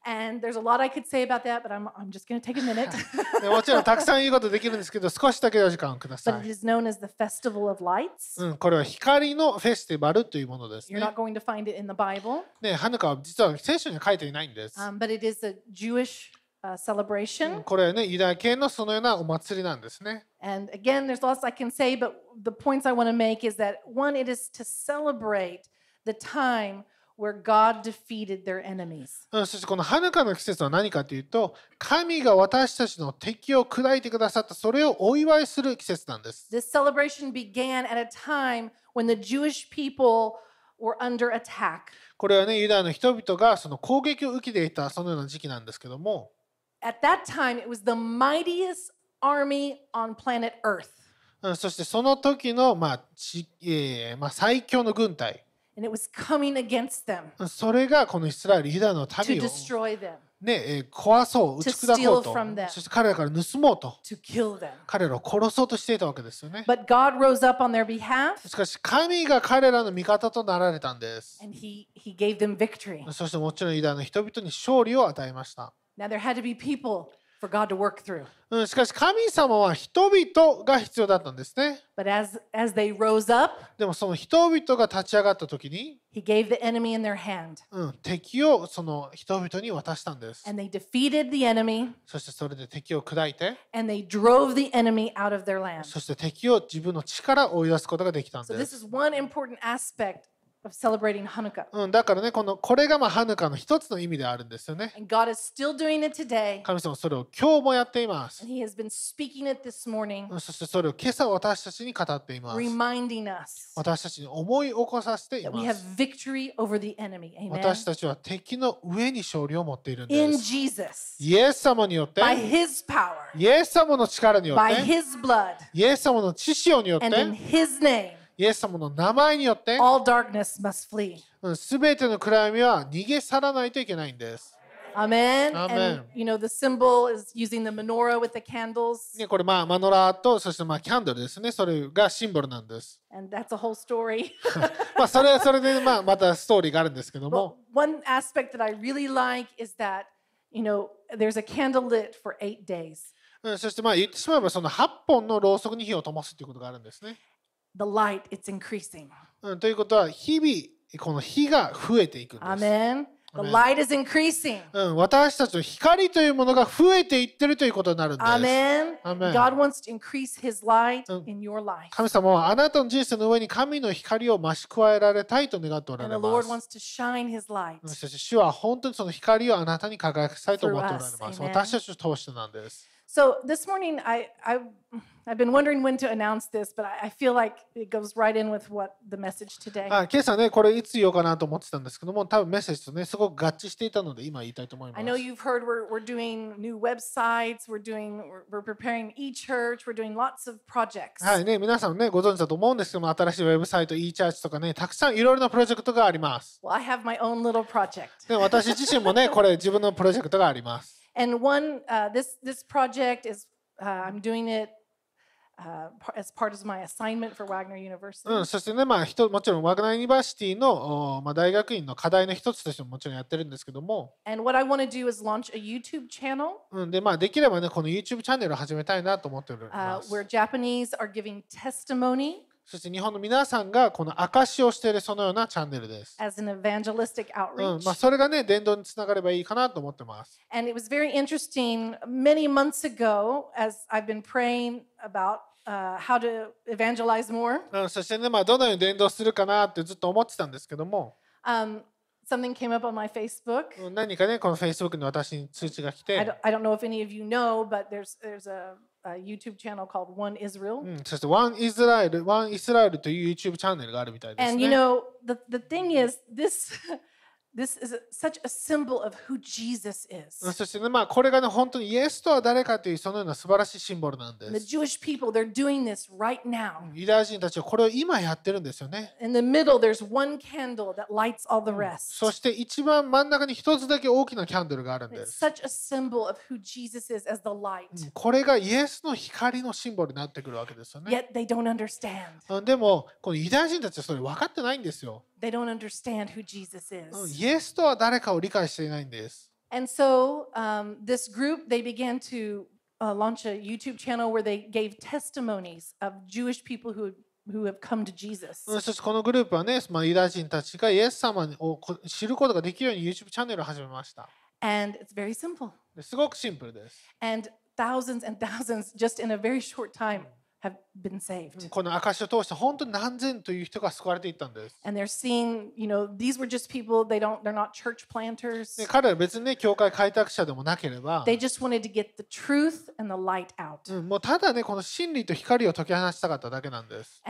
ね、私たちはその花香の季節に入ってますよね。 and there's a lot I could say about that, but I'm I'm just going to take a minute. ねもちろんたくさん言うことできるんですけど、少しだけお時間をくだ but さ it い。 is known as the Festival of Lights. うん、これは光のフェスティバルというものですね You're。not going to find it in the Bible, ね、花香は実は聖書には書いていないんです。 um, but it is a Jewish uh, うん celebration. これはね、ユダヤ系のそのようなお祭りなんですね。 And again, there's lots I can say, but the points I want to make is that one, it is to celebrate the time where God defeated their enemies. うん、そしてこの花香の季節は何かというと、神が私たちの敵を砕いてくださった、それをお祝いする季節なんです。This celebration began at a time when the Jewish people were under attack. これはね、ユダヤの人々がその攻撃を受けていたそのような時期なんですけども、At that time, it was the mightiest army on planet Earth. うん、そしてその時の、まあちえーまあ、最強の軍隊、それがこのイスラエル、ユダの民を、ね、壊そう、打ち砕こと、そして彼らから盗もうと、彼らを殺そうとしていたわけですよね。しかし、神が彼らの味方となられたんです。そしてもちろんユダの人々に勝利を与えました。For God to work through. うん、しかし神様は人々が必要だったんですね。But as, as they rose up, でもその人々が立ち上がった時に、he gave the enemy in their hand. うん、敵をその人々に渡したんです。And they defeated the enemy そしてそれで敵を砕いて、and they drove the enemy out of their land. そして敵を自分の力を追い出すことができたん So で this す。is one important aspect of celebrating Hanukkah. うん、だからね、このこれがまあハヌカの一つの意味であるんですよね。And God is still doing it today. 神様はそれを今日もやっています And。He has been speaking it this morning, うんそしてそれを今朝私たちに語っています。reminding us 私たちに思い起こさせてい that ま we have す。victory over the enemy. Amen. 私たちは敵の上に勝利を持っているん In です。Jesus, イエス様によって、by His power, イエス様の力によっ by て、His blood, イエス様の知潮によっ and in て、His name, イエス様の名前によって、すべての暗闇は逃げ去らないといけないんです。アメン。これ、まあ、マノラと、そして、まあ、キャンドルですね。それがシンボルなんです。まあ、それはそれで、まあ、またストーリーがあるんですけども。One aspect I really like is that, you know, there's a candle lit for eight days. そして、まあ、言ってしまえば、その8本のろうそくに火を灯すということがあるんですね。the light, is increasing. ということは、日々、この日が増えていくんです。うん、私たちの光というものが増えていってるということになるんです。神様はあなたの人生の上に神の光を増し加えられたいと願っておられます。そして主は本当にその光をあなたに輝かせたいと思っておられます。私たちを通してなんです。So this morning, I, I, I've been wondering when to announce this, but I, I feel like it goes right in with what the message today. あ今朝ね、これいつ言おうかなと思ってたんですけども、多分メッセージとね、すごく合致していたので、今言いたいと思います I。know you've heard we're, we're doing new websites, we're doing, we're, preparing e-church, we're doing lots of projects. はいね、皆さんね、ご存知だと思うんですけども、新しいウェブサイト、e チャーチとかね、たくさんいろいろなプロジェクトがあります。Well, I have my own little project. で私自身もね、これ自分のプロジェクトがあります。And one, uh, this, this project is, uh, I'm doing it uh, par- as part of my assignment for Wagner University. うん、そしてね、まあ、ひともちろん、ワグナーユニバーシティの、おまあ、大学院の課題の一つとしてももちろんやってるんですけども、 And what I want to do is launch a YouTube channel うん、で、まあ、できればね、この YouTube チャンネルを始めたいなと思っており uh, ます。 where Japanese are giving testimony そして日本の皆さんがこの証をしているそのようなチャンネルです。まあ、それがね、伝道につながればいいかなと思ってます。そしてね、どのように伝道するかなってずっと思ってたんですけども、um, something came up on my Facebook. 何かね、この Facebook に私に通知が来て、I don't, I don't know if any of you know, but there's, there's a a YouTube channel called One Israel. うん、そして One Israel, One Israel という YouTube チャンネルがあるみたいです And you ね。 know, the, the thing is, this そしてね、まあ、これがね、本当にイエスとは誰かという、そのような素晴らしいシンボルなんです。ユダヤ人たちはこれを今やってるんですよね。そして一番真ん中に一つだけ大きなキャンドルがあるんです。これがイエスの光のシンボルになってくるわけですよね。でも、このユダヤ人たちはそれ分かってないんですよ。They don't understand who Jesus うん is. イエスとは誰かを理解していないんです。 And so um, this group, they began to uh, launch a YouTube channel where they gave testimonies of Jewish people who, who have come to Jesus. うんそしてこのグループはね、まあ、ユダヤ人たちがイエス様をこ知ることができるように YouTube チャンネルを始めました。 And it's very simple. ですごくシンプルです。 And thousands and thousands, just in a very short time, この証を通して本当に何千という人が救われていったんです。彼らは別に、ね、教会開拓者でもなければ、もうただね、この真理と光を解き放したかっただけなんです。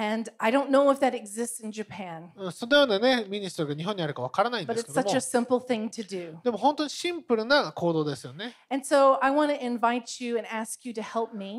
そのようなね、ミニストが日本にあるかわからないんですけども、でも本当にシンプルな行動ですよね。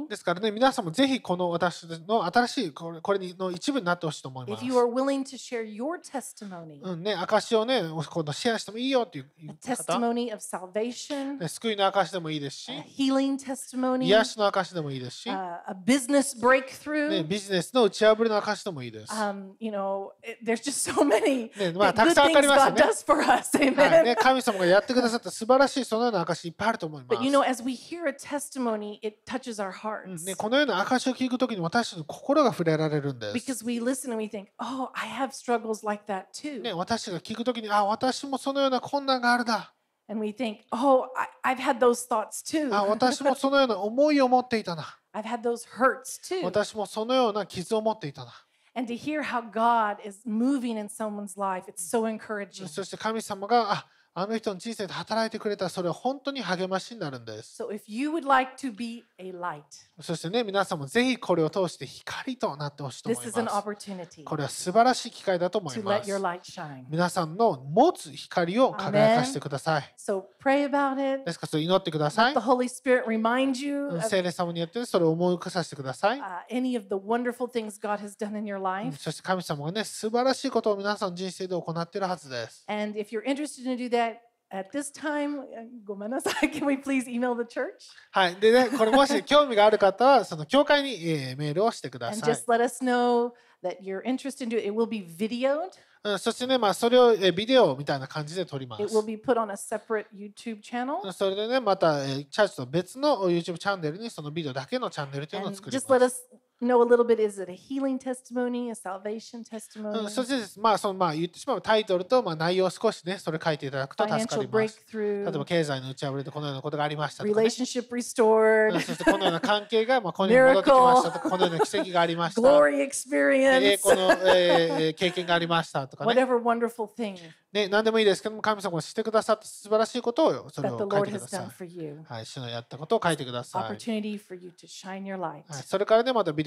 ですからね、皆さんもぜひこの私の新しいこれこれにの一部になってほしいと思いま If す。you are willing to share your testimony, うんね、証をね、今度シェアしてもいいよっていう a 方、testimony of salvation, ね救いの証でもいいですし a、healing testimony, 癒しの証でもいいですし、uh, a business ね、breakthrough. ビジネスの打ち破りの証でもいいです。Um, you know, it, there's just so many ね、まあ、good たくさんあ things りますよ God ね。does for us. はい Amen. ね、神様がやってくださった素晴らしいそのような証いっぱいあると思います。But you know, as we hear a testimony, it touches our うん hearts ね、このような証を聞くととに私たちの心が触れられるんです。ね、私たちが聞くとに、あ、私もそのような困難があるだ。あ、私もそのような思いを持っていたな。私もそのような傷を持っていたな。そして神様が、あの人の人生で働いてくれたらそれは本当に励ましになるんです。So if you would like to be a light, そしてね皆さんもぜひこれを通して光となってほしいと this 思い is an ます。opportunity これは素晴らしい機会だと思い to ま let す your。light shine. 皆さんの持つ光を輝かしてください。So pray about it. ですから祈ってください Let the。Holy Spirit remind you うん of 聖霊様によってそれを思い起こさせてください。uh, any of the wonderful things God has done in your うん life. そして神様がね素晴らしいことを皆さんの人生で行っているはずです。And if you're interested to do that はい。でね、これもし興味がある方は、その教会に、えー、メールをしてください。そしてね、まあ、それを、えー、ビデオみたいな感じで撮ります。それでね、また、えー、チャーチと別の YouTube チャンネルに、そのビデオだけのチャンネルというのを作ります。Know a little bit is it a healing testimony, a salvation う testimony, ん、そしてです、まあ、そのまあ言ってしまうタイトルと、まあ、内容を少しね、それ書いていただくと助か financial ります。例えば経済の打ち破りでこのようなことがありましたとか、ね。relationship うん restored, そしてこのような関係がまあこのように戻ってきましたとか、このような奇跡がありました。glory 栄 experience, 光の、えー経験がありましたとかね。whatever wonderful thing ね、何でもいいですけども、神様がしてくださった素晴らしいことをそれ that を書い Lord てく has ださ done い。for you. はい、主のやったことを書いてください。Opportunity for you to shine your light はい、それからね、またビデオ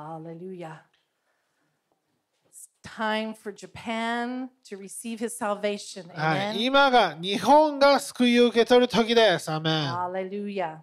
Hallelujah. It's time for Japan to receive his salvation. はい、Amen. 今が日本が救いを受け取る時です。アメン。Hallelujah.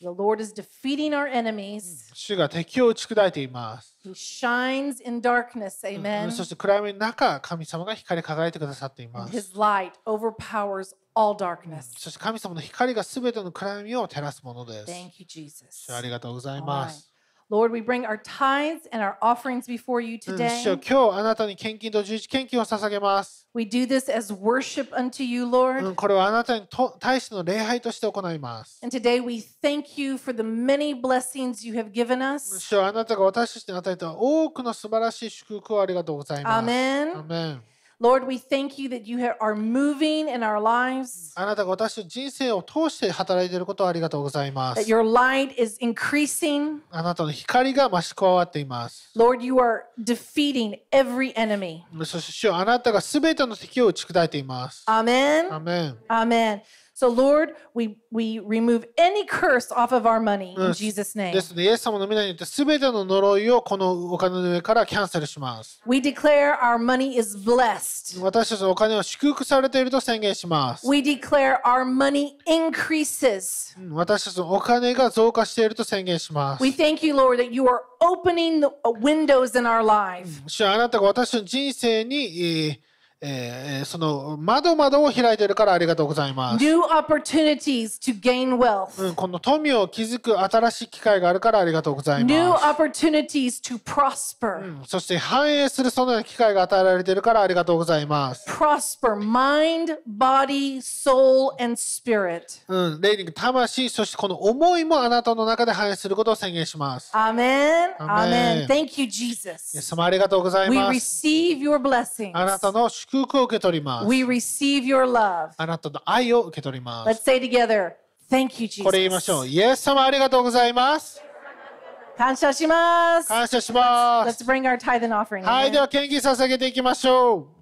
The Lord is defeating our enemies. 主が敵を打ち砕いています。He shines in darkness. うん Amen. そして暗闇の中、神様が光り輝いてくださっています。his light overpowers all darkness. そして神様の光がすべての暗闇を照らすものです。Thank you, Jesus. 主ありがとうございま.す。Lord, we bring our tithes and our offerings before you うん today. 主よ今日あなたに献金と十一献金を捧げます。 We do this as worship unto you, う Lord. んこれはあなたにと対しての礼拝として行います。 And today we thank you for the many blessings you have given us. 主よあなたが私たちに与えた多くの素晴らしい祝福をありがとうございます。 Amen. アメン Lord, we thank you that you ha- are moving in our lives, あなたが私の人生を通して働いていることをありがとうございま that す。 your light is increasing. あなたの光が増し加わっています。 Lord, you are defeating every enemy. そして主よあなたがすべての敵を打ち砕いています。 Amen. アメン Amen. So, Lord, we, we remove any curse off of our money in. Jesus' name. ですので、イエス様の皆によってすべての呪いをこのお金の上からキャンセルします。We declare our money is blessed. 私たちのお金は祝福されていると宣言します。We declare our money increases. うん私たちのお金が増加していると宣言します。We thank you, Lord, that you are opening the uh, windows in our life. 主よあなたが私の人生に、えーえーその窓窓を開いているからありがとうございます。New opportunities to gain wealth. うん、この富を築く新しい機会があるからありがとうござい New ます。opportunities to prosper. うんそして繁栄するそのような機会が与えられているからありがとうございます。Prosper mind, body, soul, and spirit. うん、霊に魂、そしてこの思いもあなたの中で反映することを宣言します。Amen. Amen. Amen. Thank you, イエス Jesus. 様ありがとうござい We ます。receive your blessings. あなたの祝福を受け取ります。We receive your love. あなたの愛を受け取りま Let's す。say together, Thank you, これ言いましょう。Jesus. イエス様ありがとうございます。感謝します。感謝します Let's。bring our tithe and offering. はい.では献金捧げていきましょう。